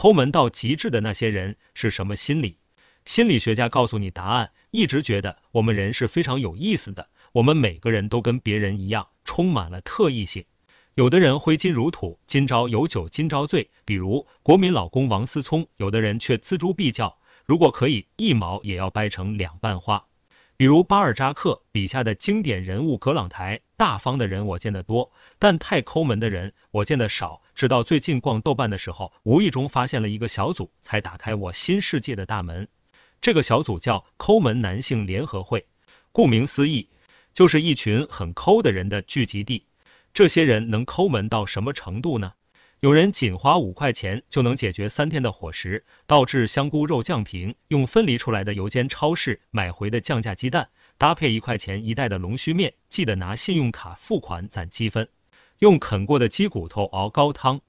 抠门到极致的那些人是什么心理？心理学家告诉你答案。一直觉得我们人是非常有意思的，我们每个人都跟别人一样，充满了特异性。有的人挥金如土，今朝有酒今朝醉，比如国民老公王思聪；有的人却锱铢必较，如果可以，一毛也要掰成两半花。比如巴尔扎克笔下的经典人物格朗台，大方的人我见得多，但太抠门的人我见得少。直到最近逛豆瓣的时候，无意中发现了一个小组，才打开我新世界的大门。这个小组叫“抠门男性联合会”，顾名思义，就是一群很抠的人的聚集地。这些人能抠门到什么程度呢？有人仅花五块钱就能解决三天的伙食，倒置香菇肉酱瓶，用分离出来的油煎超市买回的降价鸡蛋，搭配一块钱一袋的龙须面，记得拿信用卡付款攒积分。用啃过的鸡骨头熬高汤，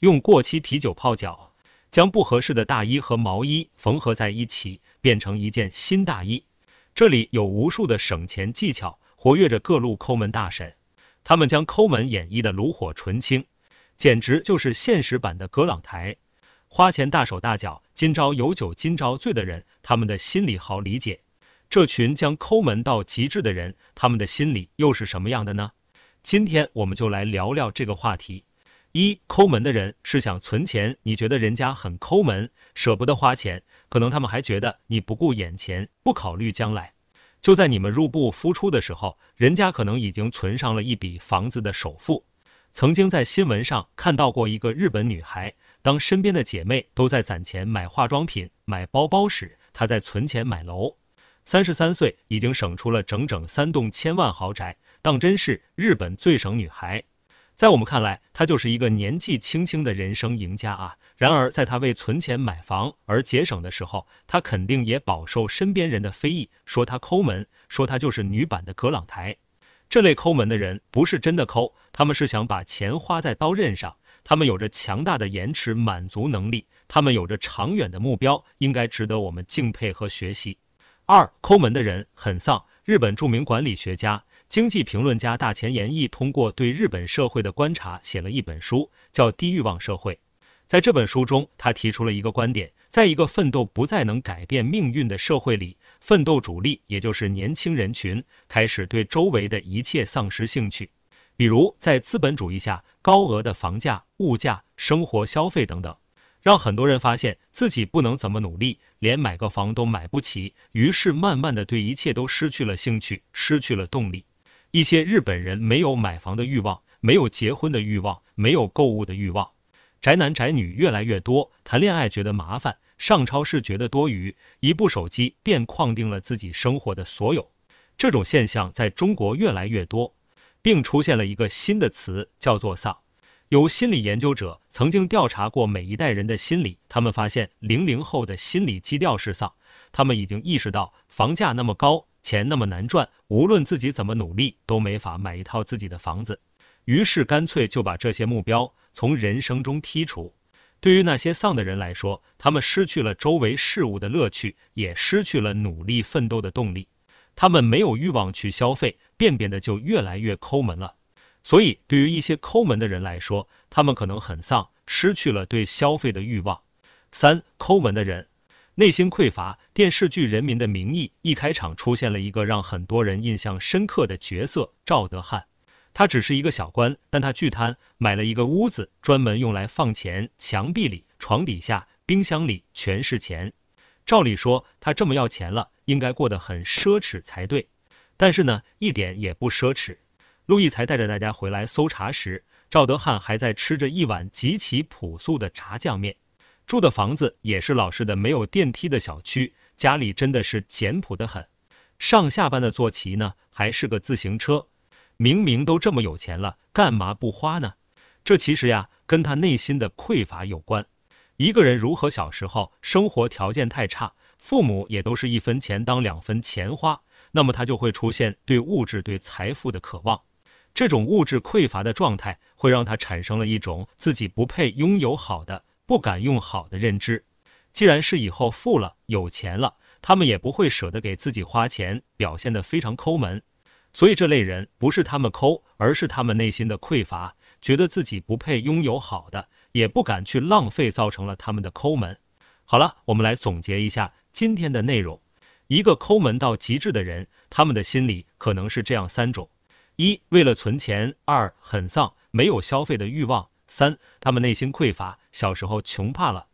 用过期啤酒泡脚。将不合适的大衣和毛衣缝合在一起，变成一件新大衣。这里有无数的省钱技巧，活跃着各路抠门大神。他们将抠门演绎的炉火纯青，简直就是现实版的葛朗台。花钱大手大脚，今朝有酒今朝醉的人，他们的心理好理解。这群将抠门到极致的人，他们的心理又是什么样的呢？今天我们就来聊聊这个话题。一抠门的人是想存钱，你觉得人家很抠门，舍不得花钱，可能他们还觉得你不顾眼前，不考虑将来。就在你们入不敷出的时候，人家可能已经存上了一笔房子的首付。曾经在新闻上看到过一个日本女孩，当身边的姐妹都在攒钱买化妆品、买包包时，她在存钱买楼。三十三岁已经省出了整整三栋千万豪宅，当真是日本最省女孩。在我们看来，她就是一个年纪轻轻的人生赢家啊。然而，在她为存钱买房而节省的时候，她肯定也饱受身边人的非议，说她抠门，说她就是女版的葛朗台。这类抠门的人不是真的抠，他们是想把钱花在刀刃上。他们有着强大的延迟满足能力，他们有着长远的目标，应该值得我们敬佩和学习。二，抠门的人很丧。日本著名管理学家。经济评论家大前研一通过对日本社会的观察，写了一本书，叫《低欲望社会》。在这本书中，他提出了一个观点：在一个奋斗不再能改变命运的社会里，奋斗主力，也就是年轻人群，开始对周围的一切丧失兴趣。比如，在资本主义下，高额的房价、物价、生活消费等等，让很多人发现自己不能怎么努力，连买个房都买不起，于是慢慢的对一切都失去了兴趣，失去了动力。一些日本人没有买房的欲望，没有结婚的欲望，没有购物的欲望，宅男宅女越来越多，谈恋爱觉得麻烦，上超市觉得多余，一部手机便框定了自己生活的所有。这种现象在中国越来越多，并出现了一个新的词，叫做丧。有心理研究者曾经调查过每一代人的心理，他们发现零零后的心理基调是丧，他们已经意识到房价那么高。钱那么难赚，无论自己怎么努力，都没法买一套自己的房子。于是干脆就把这些目标从人生中剔除。对于那些丧的人来说，他们失去了周围事物的乐趣，也失去了努力奋斗的动力。他们没有欲望去消费，便变得就越来越抠门了。所以，对于一些抠门的人来说，他们可能很丧，失去了对消费的欲望。三，抠门的人。内心匮乏。电视剧《人民的名义》一开场出现了一个让很多人印象深刻的角色赵德汉。他只是一个小官，但他巨贪，买了一个屋子，专门用来放钱，墙壁里、床底下、冰箱里全是钱。照理说，他这么要钱了，应该过得很奢侈才对。但是呢，一点也不奢侈。陆毅才带着大家回来搜查时，赵德汉还在吃着一碗极其朴素的炸酱面。住的房子也是老式的没有电梯的小区，家里真的是简朴的很。上下班的坐骑呢，还是个自行车。明明都这么有钱了，干嘛不花呢？这其实呀，跟他内心的匮乏有关。一个人如何小时候生活条件太差，父母也都是一分钱当两分钱花，那么他就会出现对物质、对财富的渴望。这种物质匮乏的状态，会让他产生了一种自己不配拥有好的。不敢用好的认知，既然是以后富了有钱了，他们也不会舍得给自己花钱，表现得非常抠门。所以这类人不是他们抠，而是他们内心的匮乏，觉得自己不配拥有好的，也不敢去浪费，造成了他们的抠门。好了，我们来总结一下今天的内容。一个抠门到极致的人，他们的心理可能是这样三种：一、为了存钱；二、很丧，没有消费的欲望；三、他们内心匮乏，小时候穷怕了。